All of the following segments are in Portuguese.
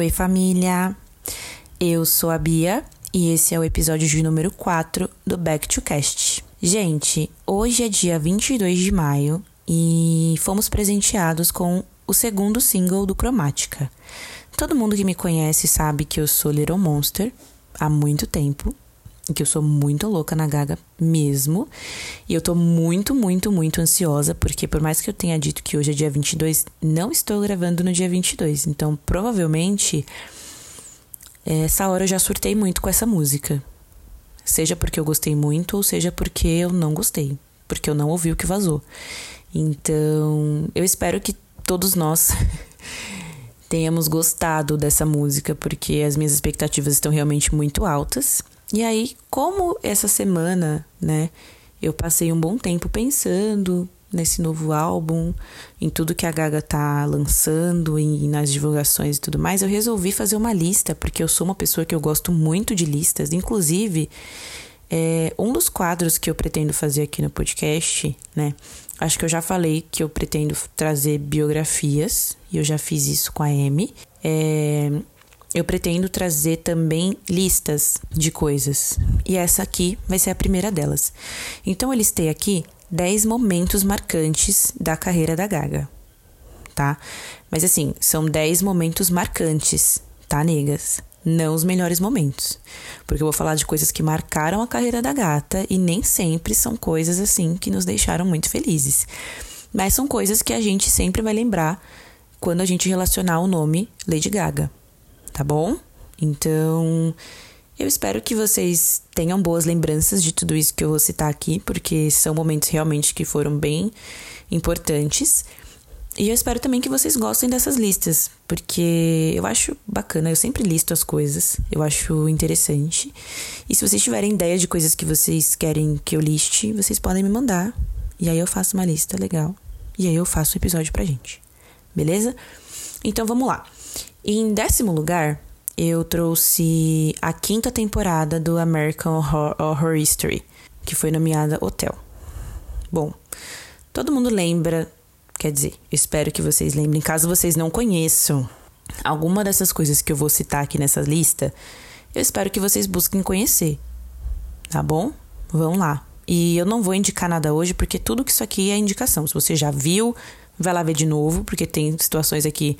Oi, família! Eu sou a Bia e esse é o episódio de número 4 do Back to Cast. Gente, hoje é dia 22 de maio e fomos presenteados com o segundo single do Cromática. Todo mundo que me conhece sabe que eu sou Little Monster há muito tempo que eu sou muito louca na Gaga mesmo. E eu tô muito, muito, muito ansiosa, porque por mais que eu tenha dito que hoje é dia 22, não estou gravando no dia 22. Então, provavelmente, essa hora eu já surtei muito com essa música. Seja porque eu gostei muito, ou seja porque eu não gostei. Porque eu não ouvi o que vazou. Então, eu espero que todos nós tenhamos gostado dessa música, porque as minhas expectativas estão realmente muito altas. E aí, como essa semana, né, eu passei um bom tempo pensando nesse novo álbum, em tudo que a Gaga tá lançando e nas divulgações e tudo mais, eu resolvi fazer uma lista, porque eu sou uma pessoa que eu gosto muito de listas. Inclusive, é, um dos quadros que eu pretendo fazer aqui no podcast, né? Acho que eu já falei que eu pretendo trazer biografias, e eu já fiz isso com a Amy. É, eu pretendo trazer também listas de coisas. E essa aqui vai ser a primeira delas. Então eu listei aqui 10 momentos marcantes da carreira da Gaga, tá? Mas assim, são 10 momentos marcantes, tá, negas? Não os melhores momentos. Porque eu vou falar de coisas que marcaram a carreira da gata e nem sempre são coisas assim que nos deixaram muito felizes. Mas são coisas que a gente sempre vai lembrar quando a gente relacionar o nome Lady Gaga tá bom? Então, eu espero que vocês tenham boas lembranças de tudo isso que eu vou citar aqui, porque são momentos realmente que foram bem importantes. E eu espero também que vocês gostem dessas listas, porque eu acho bacana, eu sempre listo as coisas, eu acho interessante. E se vocês tiverem ideia de coisas que vocês querem que eu liste, vocês podem me mandar. E aí eu faço uma lista legal. E aí eu faço um episódio pra gente. Beleza? Então vamos lá. Em décimo lugar, eu trouxe a quinta temporada do American Horror, Horror History, que foi nomeada Hotel. Bom, todo mundo lembra, quer dizer, espero que vocês lembrem, caso vocês não conheçam alguma dessas coisas que eu vou citar aqui nessa lista, eu espero que vocês busquem conhecer, tá bom? Vão lá. E eu não vou indicar nada hoje, porque tudo que isso aqui é indicação. Se você já viu, vai lá ver de novo, porque tem situações aqui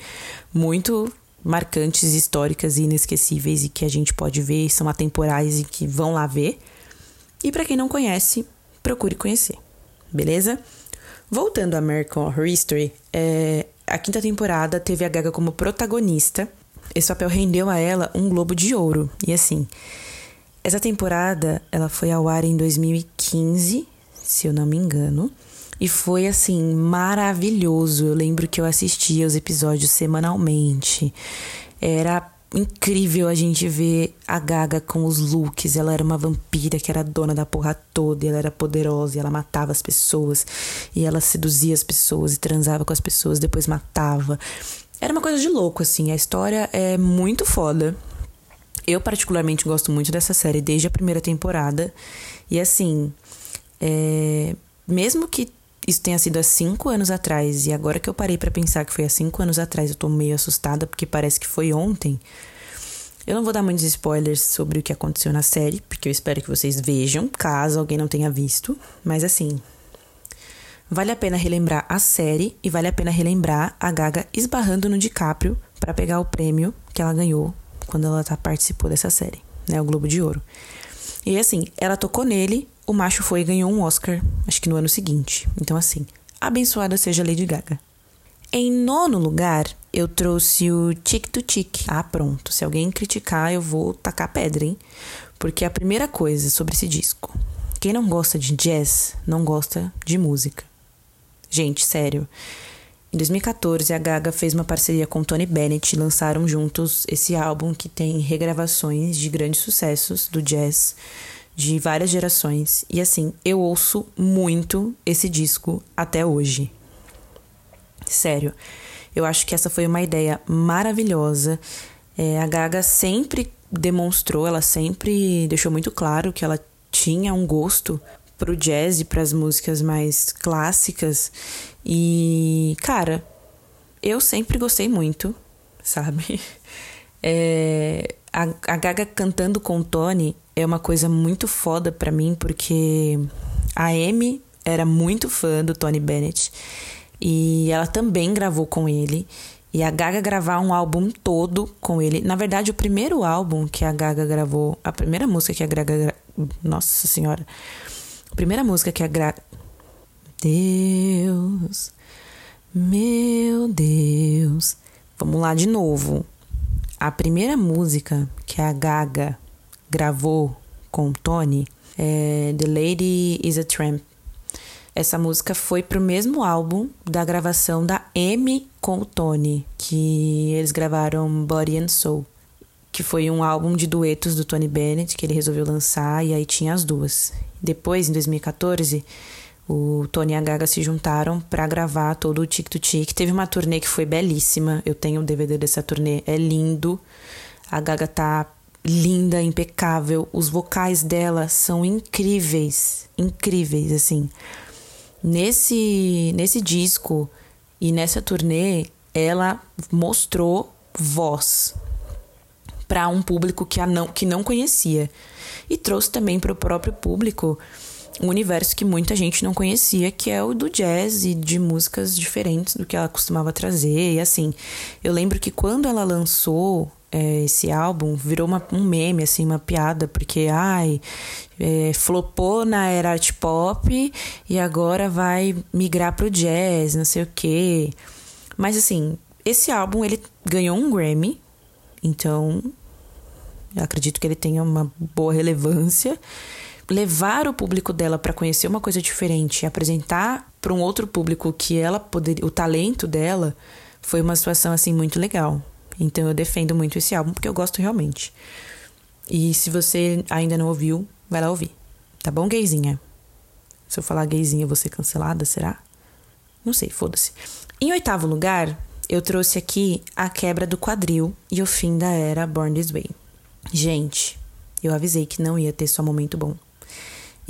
muito marcantes, históricas e inesquecíveis e que a gente pode ver, são atemporais e que vão lá ver. E para quem não conhece, procure conhecer, beleza? Voltando a American Horror History, é, a quinta temporada teve a Gaga como protagonista. Esse papel rendeu a ela um Globo de Ouro. E assim, essa temporada ela foi ao ar em 2015, se eu não me engano. E foi assim, maravilhoso. Eu lembro que eu assistia os episódios semanalmente. Era incrível a gente ver a Gaga com os looks. Ela era uma vampira que era dona da porra toda, e ela era poderosa, e ela matava as pessoas, e ela seduzia as pessoas e transava com as pessoas, depois matava. Era uma coisa de louco, assim. A história é muito foda. Eu, particularmente, gosto muito dessa série desde a primeira temporada. E assim, é... mesmo que isso tenha sido há cinco anos atrás, e agora que eu parei para pensar que foi há cinco anos atrás, eu tô meio assustada porque parece que foi ontem. Eu não vou dar muitos spoilers sobre o que aconteceu na série, porque eu espero que vocês vejam, caso alguém não tenha visto. Mas assim, vale a pena relembrar a série e vale a pena relembrar a Gaga esbarrando no DiCaprio para pegar o prêmio que ela ganhou quando ela tá, participou dessa série, né? O Globo de Ouro. E assim, ela tocou nele o macho foi e ganhou um Oscar, acho que no ano seguinte. Então, assim, abençoada seja Lady Gaga. Em nono lugar, eu trouxe o Tic to Tic. Ah, pronto. Se alguém criticar, eu vou tacar pedra, hein? Porque a primeira coisa sobre esse disco: quem não gosta de jazz não gosta de música. Gente, sério. Em 2014, a Gaga fez uma parceria com Tony Bennett e lançaram juntos esse álbum que tem regravações de grandes sucessos do jazz de várias gerações. E assim, eu ouço muito esse disco até hoje. Sério, eu acho que essa foi uma ideia maravilhosa. É, a Gaga sempre demonstrou, ela sempre deixou muito claro que ela tinha um gosto pro jazz e pras músicas mais clássicas. E, cara, eu sempre gostei muito, sabe? É, a, a Gaga cantando com o Tony é uma coisa muito foda pra mim, porque a Amy era muito fã do Tony Bennett e ela também gravou com ele. E a Gaga gravar um álbum todo com ele. Na verdade, o primeiro álbum que a Gaga gravou, a primeira música que a Gaga. Nossa Senhora. A primeira música que a Gaga. Deus, meu Deus. Vamos lá de novo. A primeira música que a Gaga gravou com Tony é The Lady is a Tramp. Essa música foi pro mesmo álbum da gravação da Amy com o Tony, que eles gravaram Body and Soul, que foi um álbum de duetos do Tony Bennett que ele resolveu lançar e aí tinha as duas. Depois, em 2014, o Tony e a Gaga se juntaram para gravar todo o Tic Tic. Teve uma turnê que foi belíssima. Eu tenho o DVD dessa turnê, é lindo. A Gaga tá linda, impecável. Os vocais dela são incríveis, incríveis assim. Nesse nesse disco e nessa turnê, ela mostrou voz para um público que a não que não conhecia e trouxe também para o próprio público um universo que muita gente não conhecia, que é o do jazz e de músicas diferentes do que ela costumava trazer. E assim, eu lembro que quando ela lançou é, esse álbum, virou uma, um meme, assim, uma piada, porque, ai, é, flopou na era art pop e agora vai migrar pro jazz, não sei o quê. Mas assim, esse álbum ele ganhou um Grammy, então eu acredito que ele tenha uma boa relevância levar o público dela para conhecer uma coisa diferente, apresentar para um outro público que ela poderia, o talento dela, foi uma situação assim muito legal. Então eu defendo muito esse álbum porque eu gosto realmente. E se você ainda não ouviu, vai lá ouvir. Tá bom, gayzinha? Se eu falar gayzinha, eu vou ser cancelada, será? Não sei, foda-se. Em oitavo lugar, eu trouxe aqui a quebra do quadril e o fim da era Born This Way. Gente, eu avisei que não ia ter só momento bom.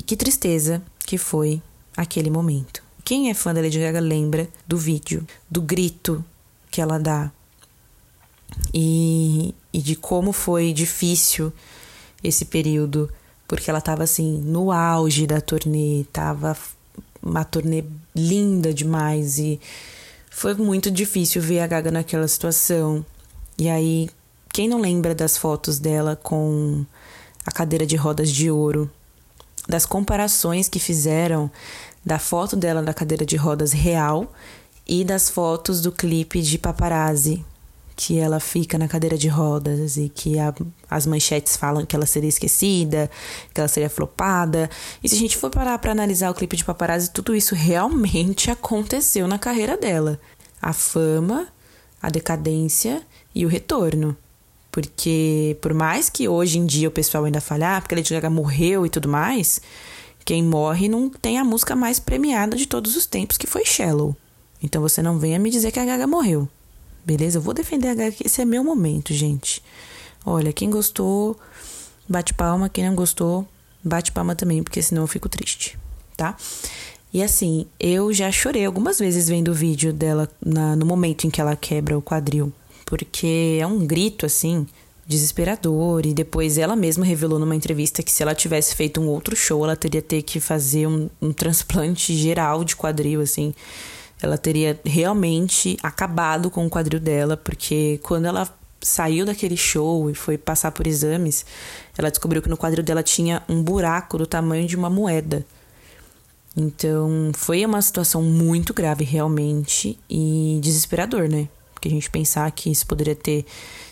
E que tristeza que foi aquele momento. Quem é fã da Lady Gaga lembra do vídeo, do grito que ela dá e, e de como foi difícil esse período, porque ela tava assim no auge da turnê, tava uma turnê linda demais e foi muito difícil ver a Gaga naquela situação. E aí, quem não lembra das fotos dela com a cadeira de rodas de ouro das comparações que fizeram da foto dela na cadeira de rodas real e das fotos do clipe de paparazzi que ela fica na cadeira de rodas e que a, as manchetes falam que ela seria esquecida, que ela seria flopada. E se a gente for parar para analisar o clipe de paparazzi, tudo isso realmente aconteceu na carreira dela. A fama, a decadência e o retorno. Porque por mais que hoje em dia o pessoal ainda fale, ah, porque a Lady Gaga morreu e tudo mais, quem morre não tem a música mais premiada de todos os tempos, que foi Shallow. Então você não venha me dizer que a Gaga morreu. Beleza? Eu vou defender a Gaga, esse é meu momento, gente. Olha, quem gostou, bate palma. Quem não gostou, bate palma também, porque senão eu fico triste, tá? E assim, eu já chorei algumas vezes vendo o vídeo dela na, no momento em que ela quebra o quadril porque é um grito assim desesperador. E depois ela mesma revelou numa entrevista que se ela tivesse feito um outro show ela teria ter que fazer um, um transplante geral de quadril assim. Ela teria realmente acabado com o quadril dela porque quando ela saiu daquele show e foi passar por exames ela descobriu que no quadril dela tinha um buraco do tamanho de uma moeda. Então foi uma situação muito grave realmente e desesperador né porque a gente pensar que isso poderia ter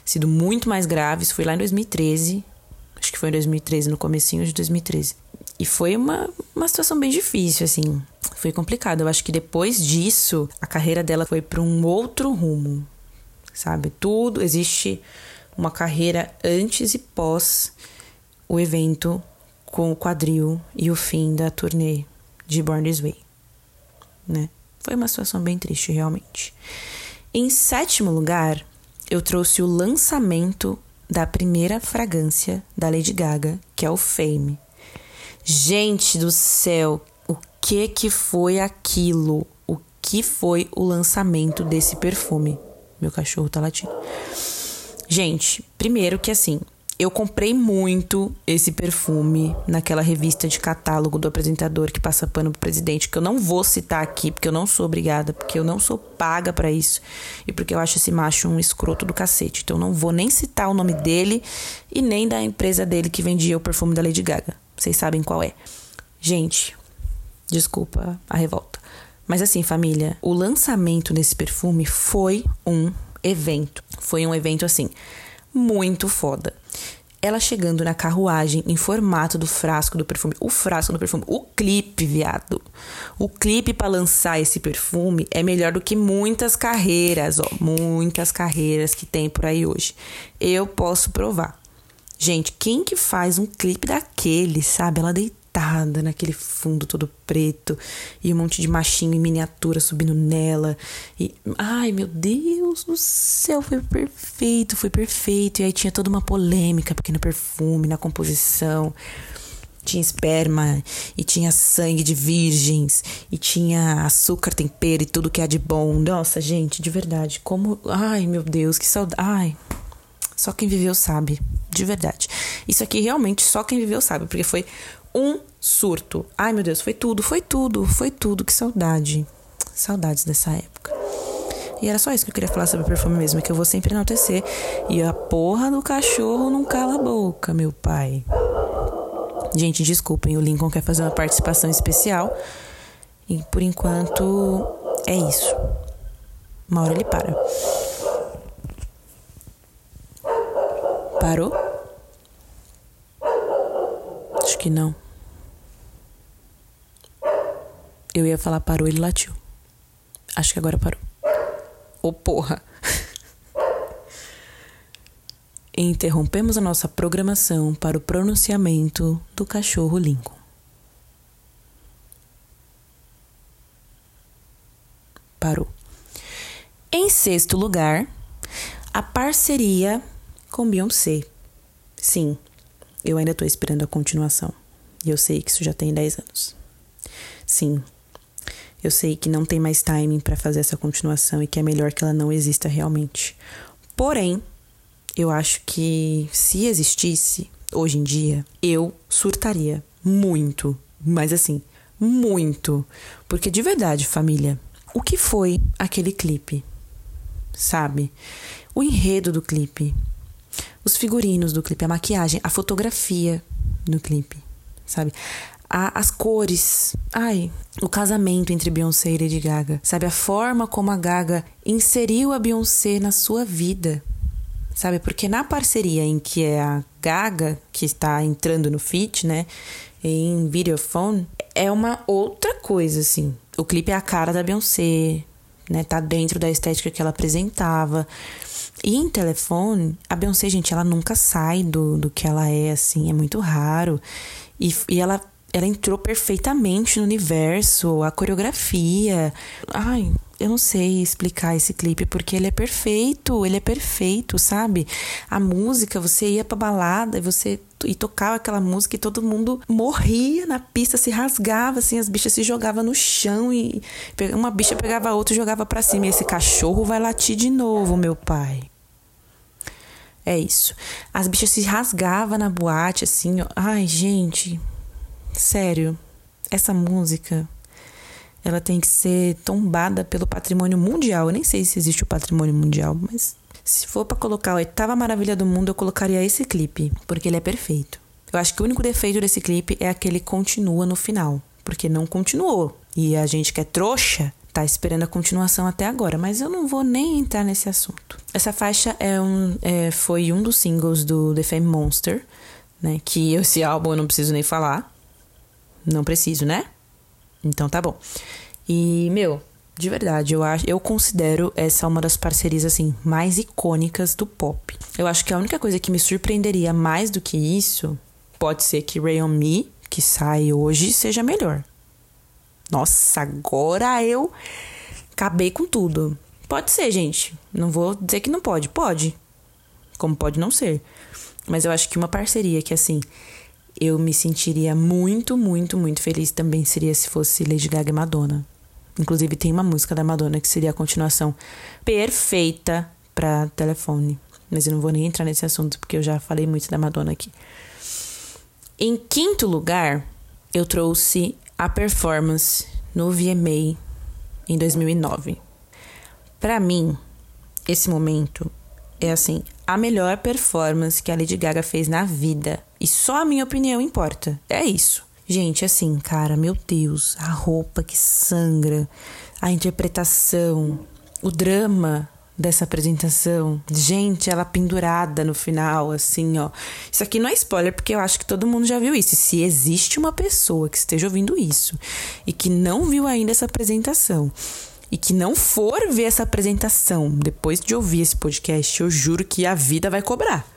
sido muito mais grave. Isso foi lá em 2013. Acho que foi em 2013, no comecinho de 2013. E foi uma, uma situação bem difícil, assim. Foi complicado. Eu acho que depois disso, a carreira dela foi para um outro rumo. Sabe? Tudo. Existe uma carreira antes e pós o evento com o quadril e o fim da turnê de Born This Way. Né? Foi uma situação bem triste, realmente. Em sétimo lugar, eu trouxe o lançamento da primeira fragrância da Lady Gaga, que é o Fame. Gente do céu, o que que foi aquilo? O que foi o lançamento desse perfume? Meu cachorro tá latindo. Gente, primeiro que assim, eu comprei muito esse perfume naquela revista de catálogo do apresentador que passa pano pro presidente, que eu não vou citar aqui, porque eu não sou obrigada, porque eu não sou paga para isso. E porque eu acho esse macho um escroto do cacete. Então não vou nem citar o nome dele e nem da empresa dele que vendia o perfume da Lady Gaga. Vocês sabem qual é. Gente, desculpa a revolta. Mas assim, família, o lançamento desse perfume foi um evento. Foi um evento assim muito foda. Ela chegando na carruagem em formato do frasco do perfume. O frasco do perfume. O clipe, viado. O clipe para lançar esse perfume é melhor do que muitas carreiras, ó. Muitas carreiras que tem por aí hoje. Eu posso provar. Gente, quem que faz um clipe daquele, sabe? Ela deitou pintada naquele fundo todo preto e um monte de machinho em miniatura subindo nela. E ai, meu Deus do céu, foi perfeito, foi perfeito. E aí tinha toda uma polêmica porque no perfume, na composição, tinha esperma e tinha sangue de virgens e tinha açúcar, tempero e tudo que há de bom. Nossa, gente, de verdade, como, ai, meu Deus, que saudade. Ai, só quem viveu sabe, de verdade. Isso aqui realmente só quem viveu sabe, porque foi um surto. Ai, meu Deus, foi tudo, foi tudo, foi tudo. Que saudade. Saudades dessa época. E era só isso que eu queria falar sobre perfume mesmo, que eu vou sempre enaltecer. E a porra do cachorro não cala a boca, meu pai. Gente, desculpem, o Lincoln quer fazer uma participação especial. E por enquanto é isso. Uma hora ele para. Parou? Acho que não. Eu ia falar parou, ele latiu. Acho que agora parou. Ô oh, porra! Interrompemos a nossa programação para o pronunciamento do cachorro Lincoln. Parou. Em sexto lugar, a parceria com Beyoncé. Sim, eu ainda estou esperando a continuação. E eu sei que isso já tem 10 anos. Sim, eu sei que não tem mais timing para fazer essa continuação e que é melhor que ela não exista realmente. Porém, eu acho que se existisse hoje em dia, eu surtaria muito, mas assim, muito, porque de verdade, família, o que foi aquele clipe? Sabe? O enredo do clipe, os figurinos do clipe, a maquiagem, a fotografia do clipe, sabe? a, as cores. Ai, o casamento entre Beyoncé e Lady Gaga. Sabe, a forma como a Gaga inseriu a Beyoncé na sua vida. Sabe, porque na parceria em que é a Gaga que está entrando no feat, né, em Videophone, é uma outra coisa, assim. O clipe é a cara da Beyoncé, né, tá dentro da estética que ela apresentava. E em telefone, a Beyoncé, gente, ela nunca sai do, do que ela é, assim, é muito raro. E, e ela ela entrou perfeitamente no universo, a coreografia. Ai, eu não sei explicar esse clipe porque ele é perfeito, ele é perfeito, sabe? A música, você ia pra balada e você e tocava aquela música e todo mundo morria na pista, se rasgava assim, as bichas se jogavam no chão e uma bicha pegava a outra e jogava para cima. E esse cachorro vai latir de novo, meu pai. É isso. As bichas se rasgavam na boate assim, ó. Ai, gente, Sério, essa música ela tem que ser tombada pelo patrimônio mundial. Eu nem sei se existe o patrimônio mundial, mas se for para colocar a oitava maravilha do mundo, eu colocaria esse clipe, porque ele é perfeito. Eu acho que o único defeito desse clipe é aquele continua no final, porque não continuou. E a gente que é trouxa tá esperando a continuação até agora, mas eu não vou nem entrar nesse assunto. Essa faixa é um, é, foi um dos singles do The Fame Monster, né? Que esse álbum eu não preciso nem falar. Não preciso, né? Então tá bom. E, meu, de verdade, eu acho, eu considero essa uma das parcerias assim mais icônicas do pop. Eu acho que a única coisa que me surpreenderia mais do que isso pode ser que Ray on Me, que sai hoje, seja melhor. Nossa, agora eu acabei com tudo. Pode ser, gente. Não vou dizer que não pode. Pode. Como pode não ser. Mas eu acho que uma parceria que assim eu me sentiria muito, muito, muito feliz também seria se fosse Lady Gaga e Madonna. Inclusive tem uma música da Madonna que seria a continuação perfeita para telefone. Mas eu não vou nem entrar nesse assunto porque eu já falei muito da Madonna aqui. Em quinto lugar, eu trouxe a performance no VMA em 2009. Para mim, esse momento é assim, a melhor performance que a Lady Gaga fez na vida. E só a minha opinião importa. É isso. Gente, assim, cara, meu Deus, a roupa que sangra, a interpretação, o drama dessa apresentação. Gente, ela pendurada no final, assim, ó. Isso aqui não é spoiler, porque eu acho que todo mundo já viu isso. E se existe uma pessoa que esteja ouvindo isso e que não viu ainda essa apresentação e que não for ver essa apresentação depois de ouvir esse podcast, eu juro que a vida vai cobrar.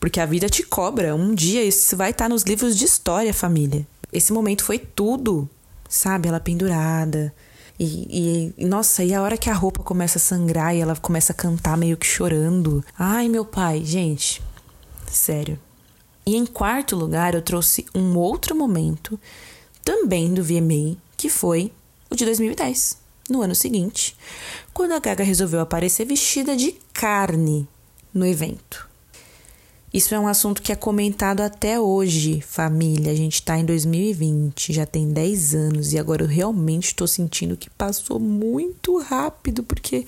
Porque a vida te cobra. Um dia isso vai estar nos livros de história, família. Esse momento foi tudo, sabe? Ela pendurada. E, e, nossa, e a hora que a roupa começa a sangrar e ela começa a cantar meio que chorando. Ai, meu pai, gente, sério. E em quarto lugar, eu trouxe um outro momento, também do VMA, que foi o de 2010, no ano seguinte, quando a Gaga resolveu aparecer vestida de carne no evento. Isso é um assunto que é comentado até hoje, família. A gente está em 2020, já tem 10 anos e agora eu realmente estou sentindo que passou muito rápido, porque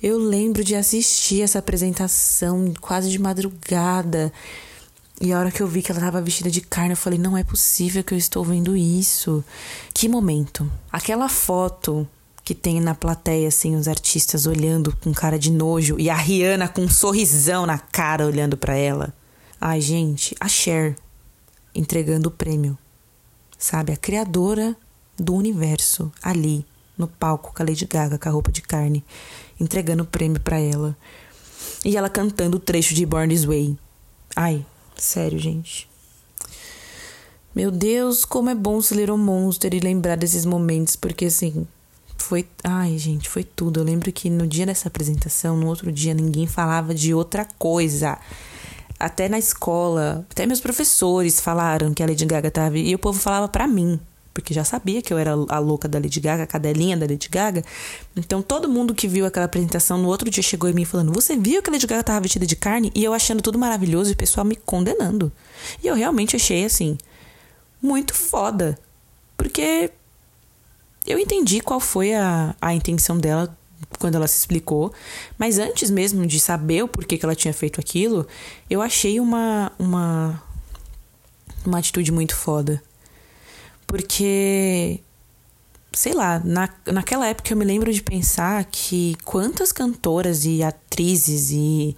eu lembro de assistir essa apresentação quase de madrugada. E a hora que eu vi que ela estava vestida de carne, eu falei: não é possível que eu estou vendo isso. Que momento. Aquela foto que tem na plateia, assim, os artistas olhando com cara de nojo e a Rihanna com um sorrisão na cara olhando para ela. Ai, gente, a Cher entregando o prêmio. Sabe, a criadora do universo ali no palco com a Lady Gaga com a roupa de carne, entregando o prêmio para ela. E ela cantando o trecho de Born This Way. Ai, sério, gente. Meu Deus, como é bom ser Little Monster e lembrar desses momentos, porque assim, foi. Ai, gente, foi tudo. Eu lembro que no dia dessa apresentação, no outro dia, ninguém falava de outra coisa. Até na escola, até meus professores falaram que a Lady Gaga tava. E o povo falava para mim, porque já sabia que eu era a louca da Lady Gaga, a cadelinha da Lady Gaga. Então todo mundo que viu aquela apresentação no outro dia chegou em mim falando: Você viu que a Lady Gaga tava vestida de carne? E eu achando tudo maravilhoso e o pessoal me condenando. E eu realmente achei assim, muito foda. Porque eu entendi qual foi a, a intenção dela quando ela se explicou, mas antes mesmo de saber o porquê que ela tinha feito aquilo, eu achei uma, uma, uma atitude muito foda. Porque, sei lá, na, naquela época eu me lembro de pensar que quantas cantoras e atrizes e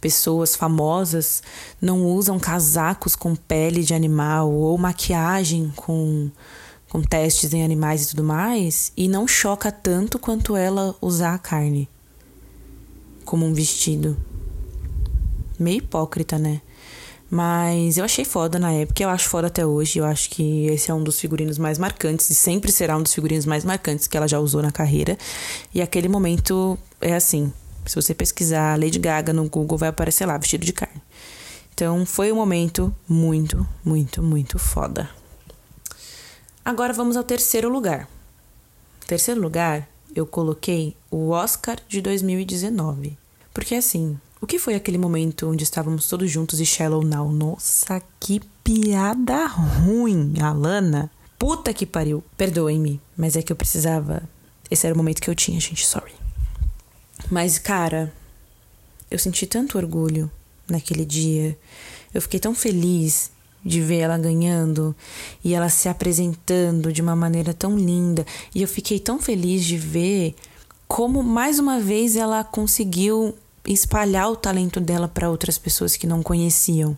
pessoas famosas não usam casacos com pele de animal ou maquiagem com com testes em animais e tudo mais, e não choca tanto quanto ela usar a carne como um vestido. Meio hipócrita, né? Mas eu achei foda na época, eu acho foda até hoje. Eu acho que esse é um dos figurinos mais marcantes e sempre será um dos figurinos mais marcantes que ela já usou na carreira. E aquele momento é assim: se você pesquisar Lady Gaga no Google, vai aparecer lá, vestido de carne. Então foi um momento muito, muito, muito foda. Agora vamos ao terceiro lugar. Terceiro lugar, eu coloquei o Oscar de 2019. Porque assim, o que foi aquele momento onde estávamos todos juntos e Shallow Now? Nossa, que piada ruim, Alana. Puta que pariu. Perdoem-me, mas é que eu precisava. Esse era o momento que eu tinha, gente, sorry. Mas, cara, eu senti tanto orgulho naquele dia. Eu fiquei tão feliz de ver ela ganhando e ela se apresentando de uma maneira tão linda. E eu fiquei tão feliz de ver como mais uma vez ela conseguiu espalhar o talento dela para outras pessoas que não conheciam.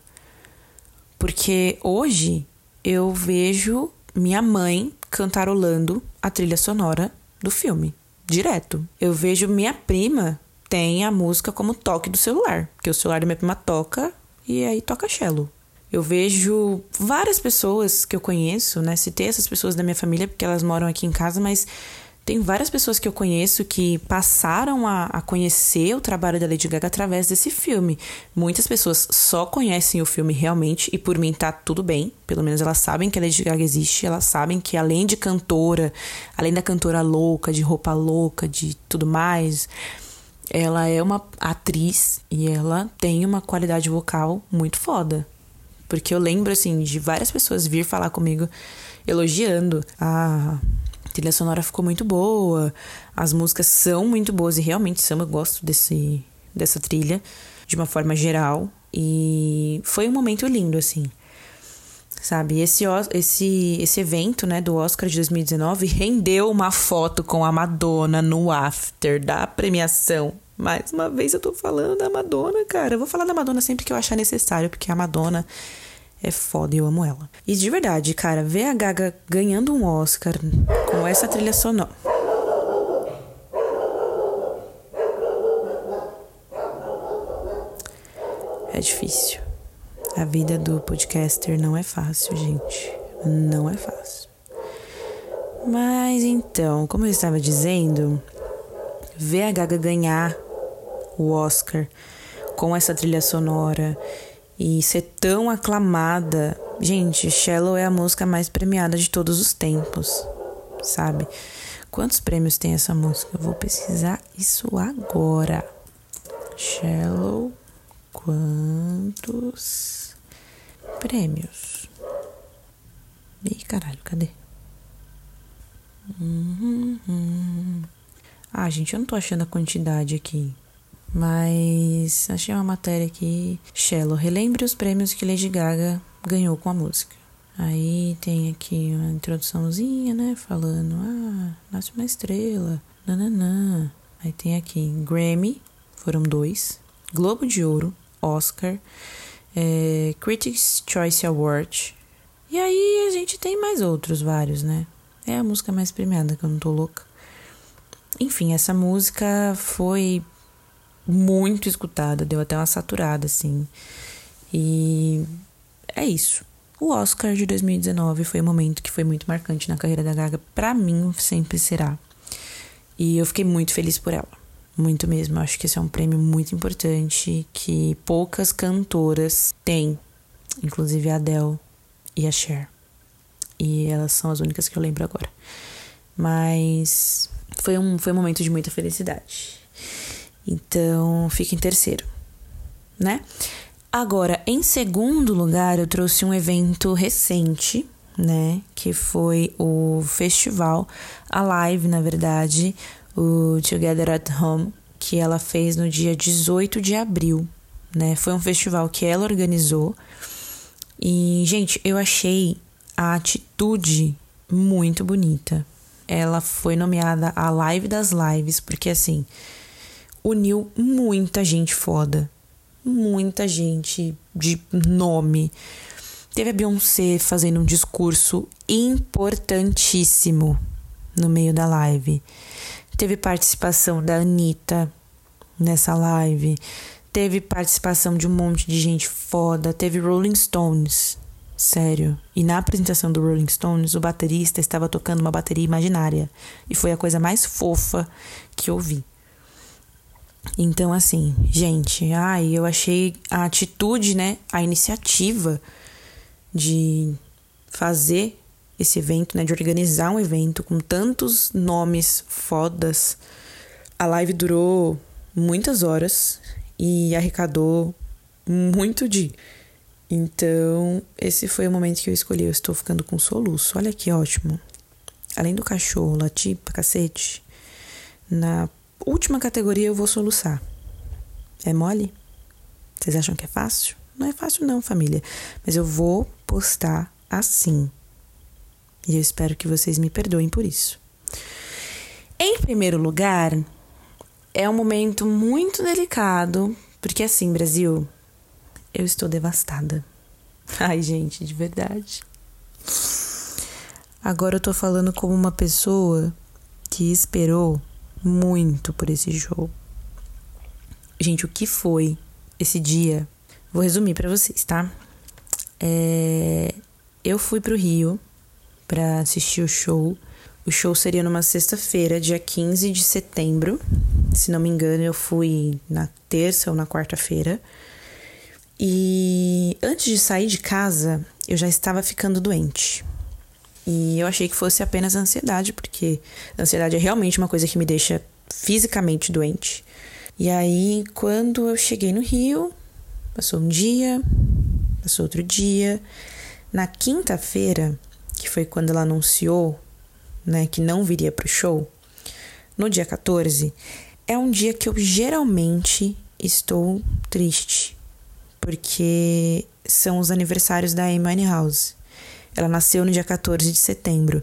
Porque hoje eu vejo minha mãe cantarolando a trilha sonora do filme, direto. Eu vejo minha prima tem a música como toque do celular, que o celular da minha prima toca e aí toca cello. Eu vejo várias pessoas que eu conheço, né? Citei essas pessoas da minha família porque elas moram aqui em casa, mas tem várias pessoas que eu conheço que passaram a, a, conhecer o trabalho da Lady Gaga através desse filme. Muitas pessoas só conhecem o filme realmente, e por mim tá tudo bem. Pelo menos elas sabem que a Lady Gaga existe, elas sabem que além de cantora, além da cantora louca, de roupa louca, de tudo mais, ela é uma atriz e ela tem uma qualidade vocal muito foda. Porque eu lembro, assim, de várias pessoas vir falar comigo elogiando. A trilha sonora ficou muito boa, as músicas são muito boas e realmente são. Eu gosto desse, dessa trilha de uma forma geral. E foi um momento lindo, assim. Sabe, esse, esse, esse evento, né, do Oscar de 2019 rendeu uma foto com a Madonna no after da premiação. Mais uma vez eu tô falando da Madonna, cara. Eu vou falar da Madonna sempre que eu achar necessário, porque a Madonna é foda e eu amo ela. E de verdade, cara, ver a Gaga ganhando um Oscar com essa trilha sonora. É difícil. A vida do podcaster não é fácil, gente. Não é fácil. Mas então, como eu estava dizendo, ver a Gaga ganhar o Oscar com essa trilha sonora e ser tão aclamada. Gente, Shallow é a música mais premiada de todos os tempos, sabe? Quantos prêmios tem essa música? Eu vou pesquisar isso agora. Shallow, quantos prêmios. Ih, caralho, cadê? Uhum. Ah, gente, eu não tô achando a quantidade aqui. Mas achei uma matéria aqui. Shallow, relembre os prêmios que Lady Gaga ganhou com a música. Aí tem aqui uma introduçãozinha, né? Falando, ah, nasce uma estrela, nananã. Aí tem aqui Grammy, foram dois. Globo de Ouro, Oscar é, Critics' Choice Award. E aí a gente tem mais outros vários, né? É a música mais premiada, que eu não tô louca. Enfim, essa música foi muito escutada, deu até uma saturada, assim. E é isso. O Oscar de 2019 foi um momento que foi muito marcante na carreira da Gaga. Pra mim, sempre será. E eu fiquei muito feliz por ela. Muito mesmo. Acho que esse é um prêmio muito importante que poucas cantoras têm, inclusive a Adele e a Cher. E elas são as únicas que eu lembro agora. Mas foi um, foi um momento de muita felicidade. Então, fica em terceiro, né? Agora, em segundo lugar, eu trouxe um evento recente, né? Que foi o festival, a live, na verdade, o Together at Home, que ela fez no dia 18 de abril, né? Foi um festival que ela organizou. E, gente, eu achei a atitude muito bonita. Ela foi nomeada a Live das Lives, porque assim, uniu muita gente foda. Muita gente de nome. Teve a Beyoncé fazendo um discurso importantíssimo no meio da live. Teve participação da Anitta nessa live. Teve participação de um monte de gente foda. Teve Rolling Stones. Sério. E na apresentação do Rolling Stones, o baterista estava tocando uma bateria imaginária. E foi a coisa mais fofa que eu vi. Então, assim, gente, ai, eu achei a atitude, né? A iniciativa de fazer esse evento, né, de organizar um evento com tantos nomes fodas. A live durou muitas horas e arrecadou muito de. Então, esse foi o momento que eu escolhi. Eu estou ficando com soluço. Olha que ótimo. Além do cachorro latir pra cacete, na última categoria eu vou soluçar. É mole? Vocês acham que é fácil? Não é fácil não, família. Mas eu vou postar assim. E eu espero que vocês me perdoem por isso. Em primeiro lugar, é um momento muito delicado, porque assim, Brasil, eu estou devastada. Ai, gente, de verdade. Agora eu tô falando como uma pessoa que esperou muito por esse jogo. Gente, o que foi esse dia? Vou resumir para vocês, tá? É... Eu fui pro Rio para assistir o show. O show seria numa sexta-feira, dia 15 de setembro. Se não me engano, eu fui na terça ou na quarta-feira. E antes de sair de casa, eu já estava ficando doente. E eu achei que fosse apenas ansiedade, porque ansiedade é realmente uma coisa que me deixa fisicamente doente. E aí, quando eu cheguei no Rio, passou um dia, passou outro dia. Na quinta-feira, que foi quando ela anunciou, né, que não viria pro show, no dia 14, é um dia que eu geralmente estou triste, porque são os aniversários da Amy House. Ela nasceu no dia 14 de setembro.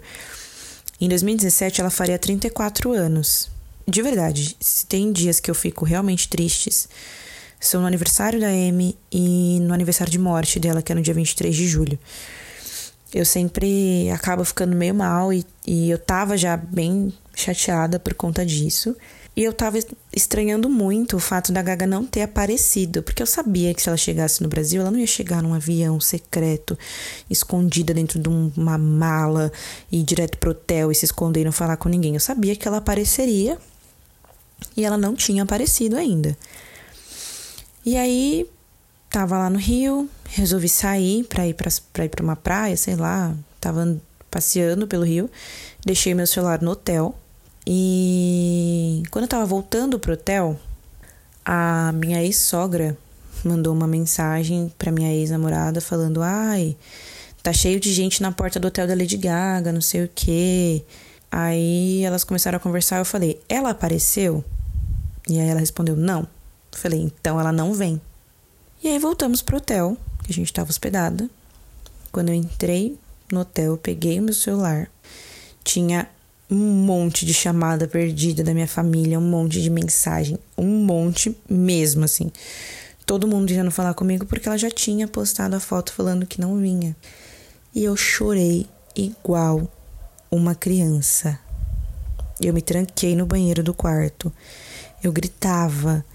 Em 2017 ela faria 34 anos. De verdade, se tem dias que eu fico realmente tristes, são no aniversário da Amy e no aniversário de morte dela, que é no dia 23 de julho. Eu sempre acabo ficando meio mal e, e eu tava já bem chateada por conta disso. E eu tava estranhando muito o fato da Gaga não ter aparecido, porque eu sabia que se ela chegasse no Brasil, ela não ia chegar num avião secreto, escondida dentro de uma mala e ir direto pro hotel e se esconder e não falar com ninguém. Eu sabia que ela apareceria e ela não tinha aparecido ainda. E aí, tava lá no Rio, resolvi sair pra ir pra, pra ir pra uma praia, sei lá, tava passeando pelo Rio, deixei meu celular no hotel e quando eu tava voltando pro hotel, a minha ex-sogra mandou uma mensagem pra minha ex-namorada falando: Ai, tá cheio de gente na porta do hotel da Lady Gaga, não sei o quê. Aí elas começaram a conversar. Eu falei: Ela apareceu? E aí ela respondeu: Não. Eu falei: Então ela não vem. E aí voltamos pro hotel, que a gente tava hospedada. Quando eu entrei no hotel, eu peguei o meu celular. Tinha um monte de chamada perdida da minha família, um monte de mensagem, um monte mesmo, assim. Todo mundo tentando falar comigo porque ela já tinha postado a foto falando que não vinha. E eu chorei igual uma criança. Eu me tranquei no banheiro do quarto. Eu gritava,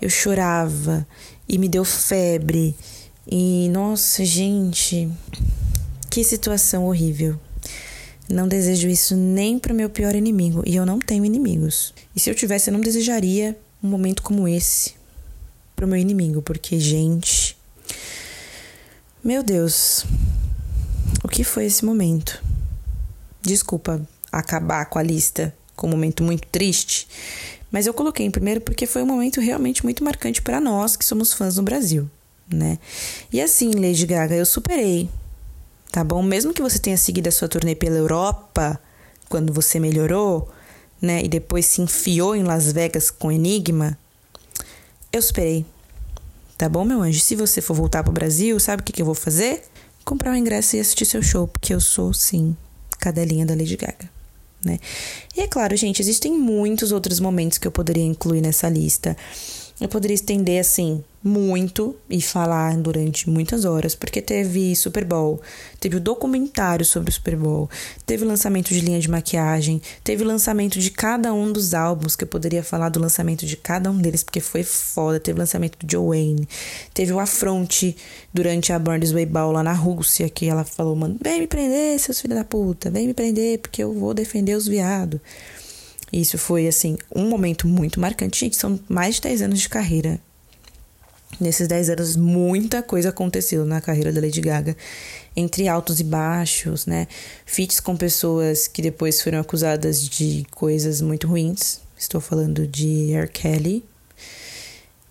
eu chorava e me deu febre. E nossa, gente, que situação horrível. Não desejo isso nem para o meu pior inimigo, e eu não tenho inimigos. E se eu tivesse, eu não desejaria um momento como esse para o meu inimigo, porque, gente. Meu Deus, o que foi esse momento? Desculpa acabar com a lista com um momento muito triste, mas eu coloquei em primeiro porque foi um momento realmente muito marcante para nós que somos fãs no Brasil, né? E assim, Lady Gaga, eu superei tá bom? Mesmo que você tenha seguido a sua turnê pela Europa, quando você melhorou, né, e depois se enfiou em Las Vegas com Enigma, eu superei. Tá bom, meu anjo? Se você for voltar pro Brasil, sabe o que, que eu vou fazer? Comprar o um ingresso e assistir seu show, porque eu sou, sim, cadelinha da Lady Gaga. Né? E é claro, gente, existem muitos outros momentos que eu poderia incluir nessa lista. Eu poderia estender assim muito e falar durante muitas horas, porque teve Super Bowl, teve o documentário sobre o Super Bowl, teve o lançamento de linha de maquiagem, teve o lançamento de cada um dos álbuns, que eu poderia falar do lançamento de cada um deles, porque foi foda. Teve o lançamento do Joe Wayne, teve o afronte durante a Burn This Way Ball lá na Rússia, que ela falou, mano, vem me prender, seus filhos da puta, vem me prender, porque eu vou defender os viados. Isso foi, assim, um momento muito marcante. Gente, são mais de 10 anos de carreira. Nesses 10 anos, muita coisa aconteceu na carreira da Lady Gaga. Entre altos e baixos, né? Feats com pessoas que depois foram acusadas de coisas muito ruins. Estou falando de R. Kelly.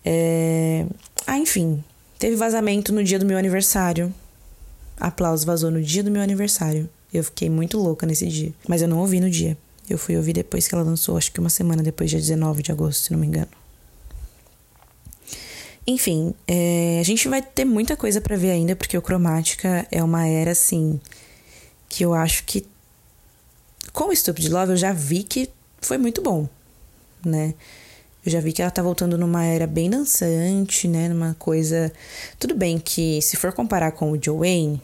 É... Ah, enfim. Teve vazamento no dia do meu aniversário. Aplausos vazou no dia do meu aniversário. Eu fiquei muito louca nesse dia. Mas eu não ouvi no dia. Eu fui ouvir depois que ela lançou, acho que uma semana depois, dia 19 de agosto, se não me engano. Enfim, é, a gente vai ter muita coisa para ver ainda, porque o Cromática é uma era, assim, que eu acho que. Com o Stupid Love, eu já vi que foi muito bom, né? Eu já vi que ela tá voltando numa era bem dançante, né? Numa coisa. Tudo bem que, se for comparar com o Joanne,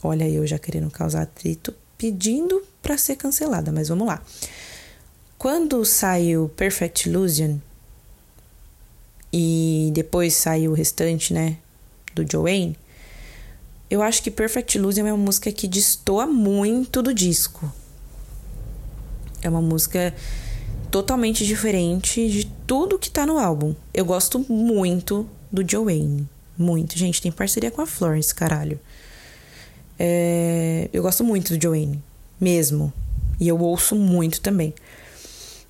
olha eu já querendo causar atrito, pedindo para ser cancelada, mas vamos lá. Quando saiu Perfect Illusion e depois saiu o restante, né, do Joanne, eu acho que Perfect Illusion é uma música que destoa muito do disco. É uma música totalmente diferente de tudo que tá no álbum. Eu gosto muito do Joanne. Muito. Gente, tem parceria com a Florence, caralho. É... Eu gosto muito do Joanne mesmo. E eu ouço muito também.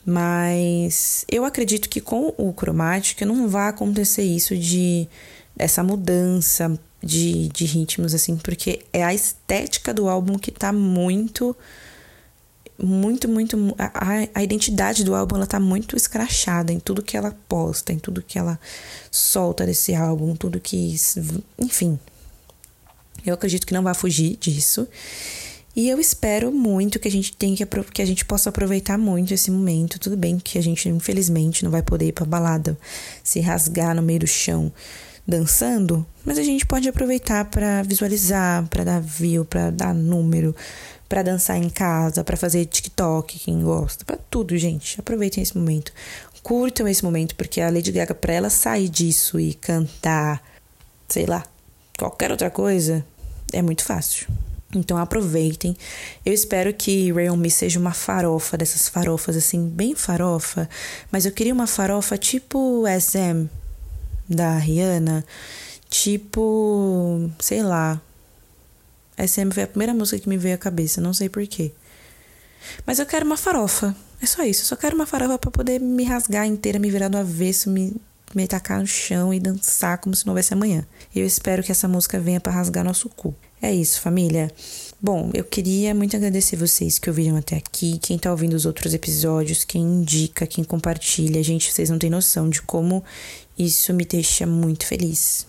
Mas eu acredito que com o cromático não vai acontecer isso de essa mudança de, de ritmos, assim, porque é a estética do álbum que tá muito. Muito, muito. A, a identidade do álbum ela tá muito escrachada em tudo que ela posta, em tudo que ela solta desse álbum, tudo que. Enfim. Eu acredito que não vai fugir disso. E eu espero muito que a gente tenha que, que a gente possa aproveitar muito esse momento. Tudo bem que a gente, infelizmente, não vai poder ir pra balada, se rasgar no meio do chão dançando, mas a gente pode aproveitar para visualizar, para dar view, para dar número, para dançar em casa, para fazer TikTok, quem gosta, para tudo, gente. Aproveitem esse momento. Curtam esse momento, porque a Lady Gaga, para ela sair disso e cantar, sei lá, qualquer outra coisa, é muito fácil. Então aproveitem. Eu espero que Rayon Me seja uma farofa dessas farofas assim, bem farofa, mas eu queria uma farofa tipo SM da Rihanna, tipo, sei lá. SM foi a primeira música que me veio à cabeça, não sei porquê. Mas eu quero uma farofa. É só isso. Eu só quero uma farofa para poder me rasgar inteira, me virar do avesso, me me tacar no chão e dançar como se não houvesse amanhã. Eu espero que essa música venha para rasgar nosso cu. É isso, família. Bom, eu queria muito agradecer vocês que ouviram até aqui, quem tá ouvindo os outros episódios, quem indica, quem compartilha. Gente, vocês não têm noção de como isso me deixa muito feliz.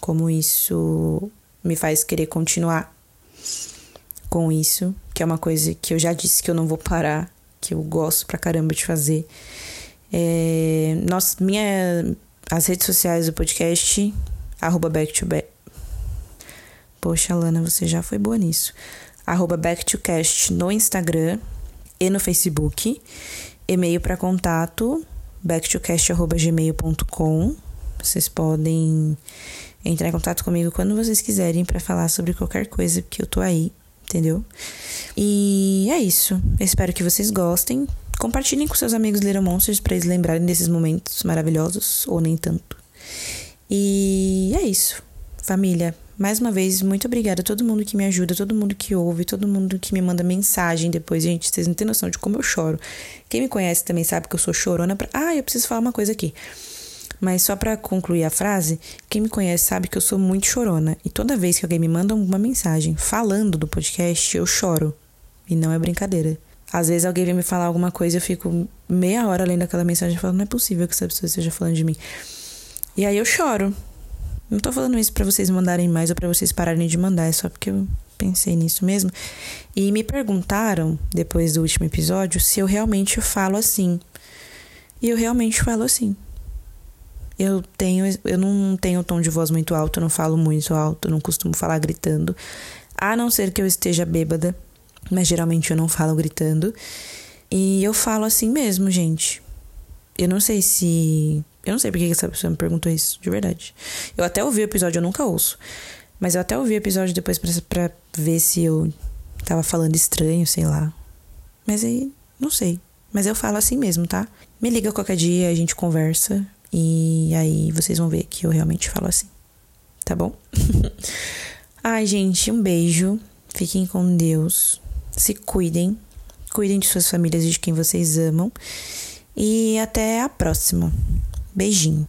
Como isso me faz querer continuar com isso, que é uma coisa que eu já disse que eu não vou parar, que eu gosto pra caramba de fazer. É, nossa, minha, as redes sociais do podcast, arroba back to back. Poxa, Lana, você já foi boa nisso. Arroba back to cast no Instagram e no Facebook. E-mail para contato, backtocast.gmail.com. Vocês podem entrar em contato comigo quando vocês quiserem para falar sobre qualquer coisa, porque eu tô aí, entendeu? E é isso. Espero que vocês gostem. Compartilhem com seus amigos Little Monsters para eles lembrarem desses momentos maravilhosos, ou nem tanto. E é isso. Família, mais uma vez, muito obrigada a todo mundo que me ajuda, todo mundo que ouve, todo mundo que me manda mensagem depois. Gente, vocês não têm noção de como eu choro. Quem me conhece também sabe que eu sou chorona pra... Ah, eu preciso falar uma coisa aqui. Mas só para concluir a frase, quem me conhece sabe que eu sou muito chorona. E toda vez que alguém me manda uma mensagem falando do podcast, eu choro. E não é brincadeira. Às vezes alguém vem me falar alguma coisa, eu fico meia hora lendo aquela mensagem falando, não é possível que essa pessoa esteja falando de mim. E aí eu choro. Não tô falando isso para vocês mandarem mais ou para vocês pararem de mandar, é só porque eu pensei nisso mesmo. E me perguntaram, depois do último episódio, se eu realmente falo assim. E eu realmente falo assim. Eu tenho, eu não tenho tom de voz muito alto, não falo muito alto, não costumo falar gritando. A não ser que eu esteja bêbada mas geralmente eu não falo gritando. E eu falo assim mesmo, gente. Eu não sei se. Eu não sei porque essa pessoa me perguntou isso, de verdade. Eu até ouvi o episódio, eu nunca ouço. Mas eu até ouvi o episódio depois pra, pra ver se eu tava falando estranho, sei lá. Mas aí, não sei. Mas eu falo assim mesmo, tá? Me liga qualquer dia, a gente conversa. E aí vocês vão ver que eu realmente falo assim. Tá bom? Ai, gente, um beijo. Fiquem com Deus se cuidem, cuidem de suas famílias e de quem vocês amam. E até a próxima. Beijinho.